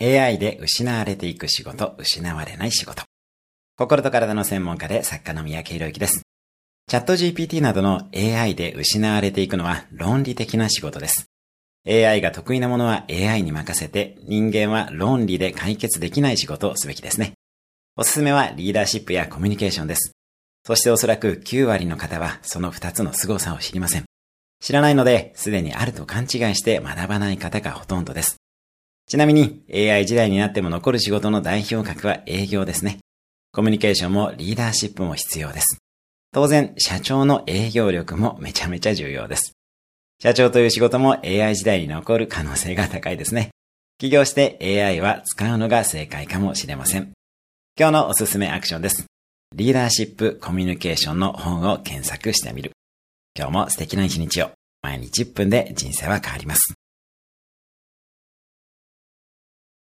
AI で失われていく仕事、失われない仕事。心と体の専門家で作家の三宅宏之です。チャット GPT などの AI で失われていくのは論理的な仕事です。AI が得意なものは AI に任せて、人間は論理で解決できない仕事をすべきですね。おすすめはリーダーシップやコミュニケーションです。そしておそらく9割の方はその2つの凄さを知りません。知らないので、すでにあると勘違いして学ばない方がほとんどです。ちなみに AI 時代になっても残る仕事の代表格は営業ですね。コミュニケーションもリーダーシップも必要です。当然、社長の営業力もめちゃめちゃ重要です。社長という仕事も AI 時代に残る可能性が高いですね。起業して AI は使うのが正解かもしれません。今日のおすすめアクションです。リーダーシップコミュニケーションの本を検索してみる。今日も素敵な一日を。毎日1分で人生は変わります。